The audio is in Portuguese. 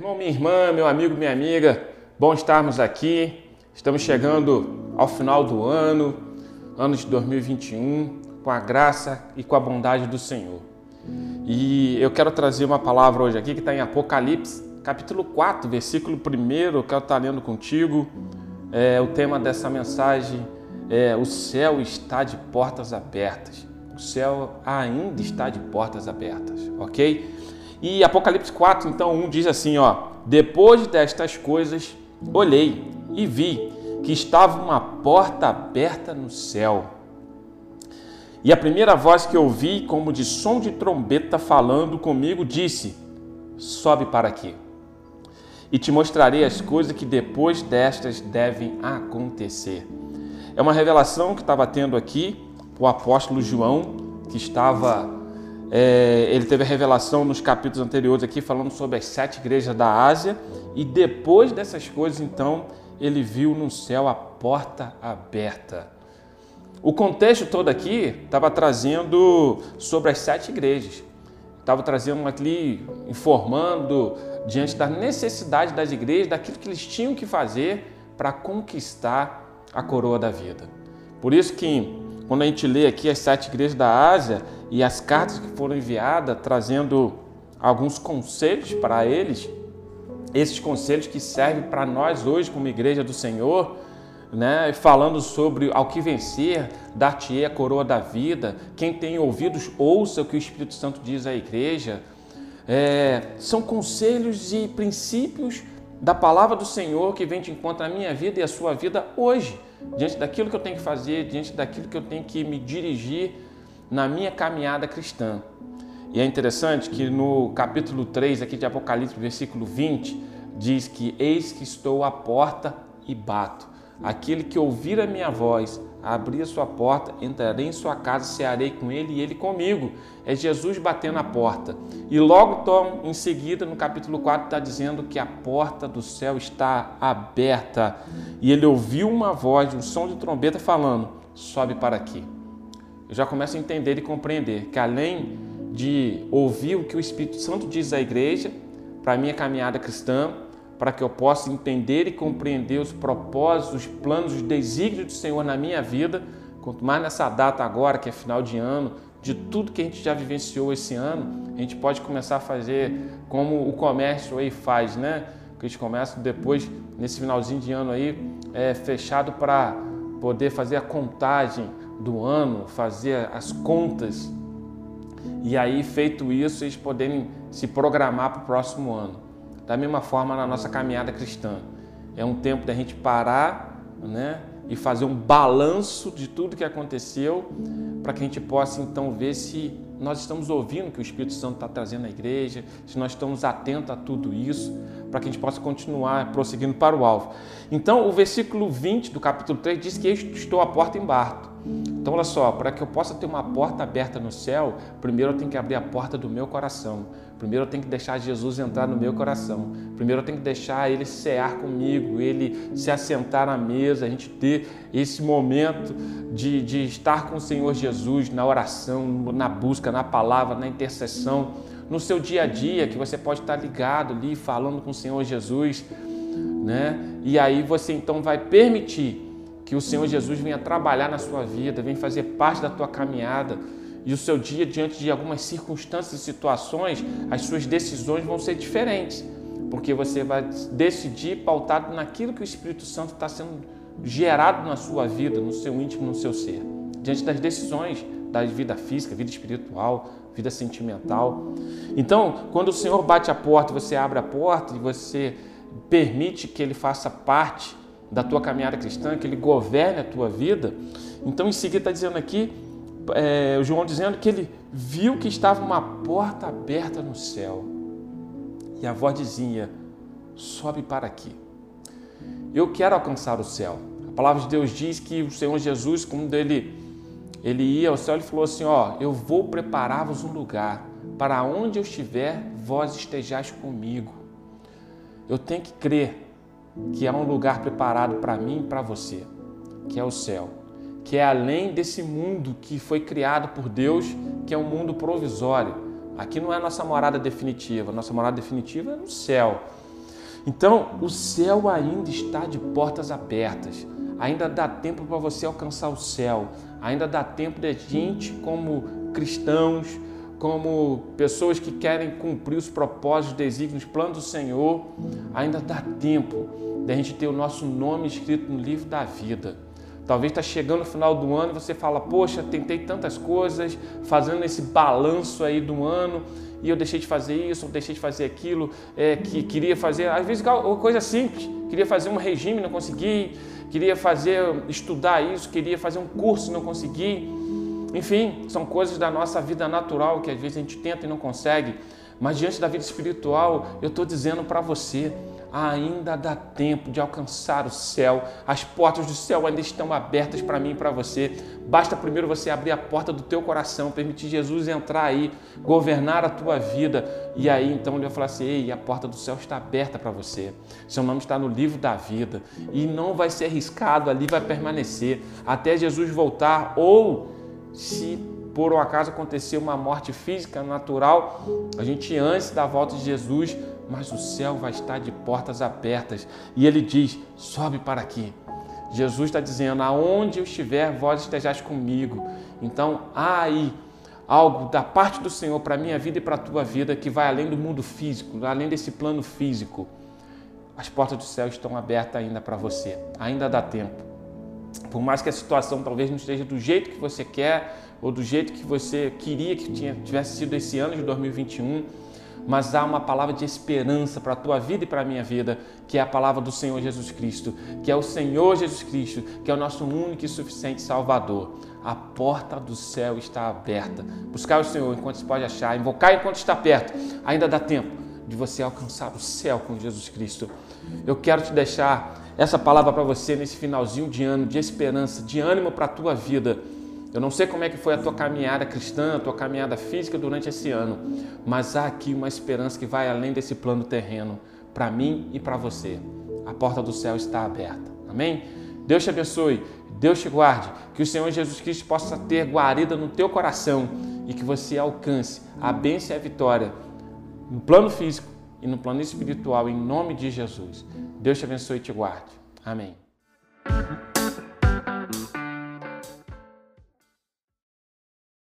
irmão, minha irmã, meu amigo, minha amiga, bom estarmos aqui. Estamos chegando ao final do ano, ano de 2021, com a graça e com a bondade do Senhor. E eu quero trazer uma palavra hoje aqui que está em Apocalipse, capítulo 4, versículo 1. Eu quero estar lendo contigo. É, o tema dessa mensagem é: O céu está de portas abertas. O céu ainda está de portas abertas, ok? E Apocalipse 4, então 1 diz assim, ó: Depois destas coisas, olhei e vi que estava uma porta aberta no céu. E a primeira voz que ouvi, como de som de trombeta falando comigo, disse: Sobe para aqui. E te mostrarei as coisas que depois destas devem acontecer. É uma revelação que estava tendo aqui o apóstolo João, que estava é, ele teve a revelação nos capítulos anteriores aqui falando sobre as sete igrejas da Ásia e depois dessas coisas então ele viu no céu a porta aberta. O contexto todo aqui estava trazendo sobre as sete igrejas, estava trazendo aqui informando diante da necessidade das igrejas daquilo que eles tinham que fazer para conquistar a coroa da vida. Por isso que quando a gente lê aqui as sete igrejas da Ásia e as cartas que foram enviadas trazendo alguns conselhos para eles, esses conselhos que servem para nós hoje como igreja do Senhor, né, falando sobre ao que vencer, dar-te a coroa da vida, quem tem ouvidos ouça o que o Espírito Santo diz à igreja. É, são conselhos e princípios da palavra do Senhor que vem de encontro à minha vida e à sua vida hoje diante daquilo que eu tenho que fazer, diante daquilo que eu tenho que me dirigir na minha caminhada cristã. E é interessante que no capítulo 3 aqui de Apocalipse, versículo 20, diz que eis que estou à porta e bato. Aquele que ouvir a minha voz, abrir a sua porta, entrarei em sua casa, cearei com ele e ele comigo. É Jesus batendo a porta. E logo Tom, em seguida, no capítulo 4, está dizendo que a porta do céu está aberta. E ele ouviu uma voz, um som de trombeta falando: sobe para aqui. Eu já começo a entender e compreender que além de ouvir o que o Espírito Santo diz à igreja, para a minha caminhada cristã, para que eu possa entender e compreender os propósitos, os planos, os desígnios do Senhor na minha vida, quanto mais nessa data agora, que é final de ano, de tudo que a gente já vivenciou esse ano, a gente pode começar a fazer como o comércio aí faz, né? Que a gente começa depois, nesse finalzinho de ano aí, é, fechado para poder fazer a contagem do ano, fazer as contas. E aí, feito isso, eles poderem se programar para o próximo ano. Da mesma forma na nossa caminhada cristã. É um tempo da gente parar né, e fazer um balanço de tudo que aconteceu para que a gente possa então ver se nós estamos ouvindo o que o Espírito Santo está trazendo à igreja, se nós estamos atentos a tudo isso, para que a gente possa continuar prosseguindo para o alvo. Então, o versículo 20 do capítulo 3 diz que estou à porta em barto. Então, olha só, para que eu possa ter uma porta aberta no céu, primeiro eu tenho que abrir a porta do meu coração. Primeiro eu tenho que deixar Jesus entrar no meu coração. Primeiro eu tenho que deixar ele cear comigo, ele se assentar na mesa, a gente ter esse momento de, de estar com o Senhor Jesus na oração, na busca, na palavra, na intercessão, no seu dia a dia, que você pode estar ligado ali, falando com o Senhor Jesus, né? E aí você então vai permitir que o Senhor Jesus venha trabalhar na sua vida, venha fazer parte da tua caminhada e o seu dia diante de algumas circunstâncias e situações, as suas decisões vão ser diferentes, porque você vai decidir pautado naquilo que o Espírito Santo está sendo gerado na sua vida, no seu íntimo, no seu ser, diante das decisões da vida física, vida espiritual, vida sentimental. Então, quando o Senhor bate a porta, você abre a porta e você permite que Ele faça parte da tua caminhada cristã, que Ele governe a tua vida. Então, em seguida, está dizendo aqui é, o João dizendo que ele viu que estava uma porta aberta no céu. E a voz dizia: sobe para aqui. Eu quero alcançar o céu. A palavra de Deus diz que o Senhor Jesus, quando ele, ele ia ao céu, ele falou assim: Ó, eu vou preparar-vos um lugar, para onde eu estiver, vós estejais comigo. Eu tenho que crer que há um lugar preparado para mim e para você, que é o céu que é além desse mundo que foi criado por Deus, que é um mundo provisório. Aqui não é a nossa morada definitiva, nossa morada definitiva é no céu. Então, o céu ainda está de portas abertas. Ainda dá tempo para você alcançar o céu. Ainda dá tempo de gente como cristãos, como pessoas que querem cumprir os propósitos, desígnios, planos do Senhor. Ainda dá tempo de a gente ter o nosso nome escrito no livro da vida. Talvez está chegando o final do ano e você fala, poxa, tentei tantas coisas, fazendo esse balanço aí do ano e eu deixei de fazer isso, deixei de fazer aquilo, é, que queria fazer, às vezes coisa simples, queria fazer um regime, não consegui, queria fazer, estudar isso, queria fazer um curso, não consegui. Enfim, são coisas da nossa vida natural que às vezes a gente tenta e não consegue. Mas diante da vida espiritual, eu estou dizendo para você, ainda dá tempo de alcançar o céu. As portas do céu ainda estão abertas para mim e para você. Basta primeiro você abrir a porta do teu coração, permitir Jesus entrar aí, governar a tua vida. E aí então ele vai falar assim: Ei, a porta do céu está aberta para você. Seu nome está no livro da vida. E não vai ser arriscado, ali vai permanecer até Jesus voltar. Ou se por um acaso acontecer uma morte física natural, a gente antes da volta de Jesus mas o céu vai estar de portas abertas. E ele diz: sobe para aqui. Jesus está dizendo: aonde eu estiver, vós estejais comigo. Então há aí algo da parte do Senhor para a minha vida e para a tua vida que vai além do mundo físico, além desse plano físico. As portas do céu estão abertas ainda para você, ainda dá tempo. Por mais que a situação talvez não esteja do jeito que você quer ou do jeito que você queria que tivesse sido esse ano de 2021, mas há uma palavra de esperança para a tua vida e para a minha vida, que é a palavra do Senhor Jesus Cristo, que é o Senhor Jesus Cristo, que é o nosso único e suficiente Salvador. A porta do céu está aberta. Buscar o Senhor enquanto se pode achar, invocar enquanto está perto. Ainda dá tempo de você alcançar o céu com Jesus Cristo. Eu quero te deixar essa palavra para você nesse finalzinho de ano, de esperança, de ânimo para a tua vida eu não sei como é que foi a tua caminhada cristã, a tua caminhada física durante esse ano, mas há aqui uma esperança que vai além desse plano terreno, para mim e para você. A porta do céu está aberta. Amém? Deus te abençoe, Deus te guarde, que o Senhor Jesus Cristo possa ter guarida no teu coração e que você alcance a bênção e a vitória no plano físico e no plano espiritual, em nome de Jesus. Deus te abençoe e te guarde. Amém.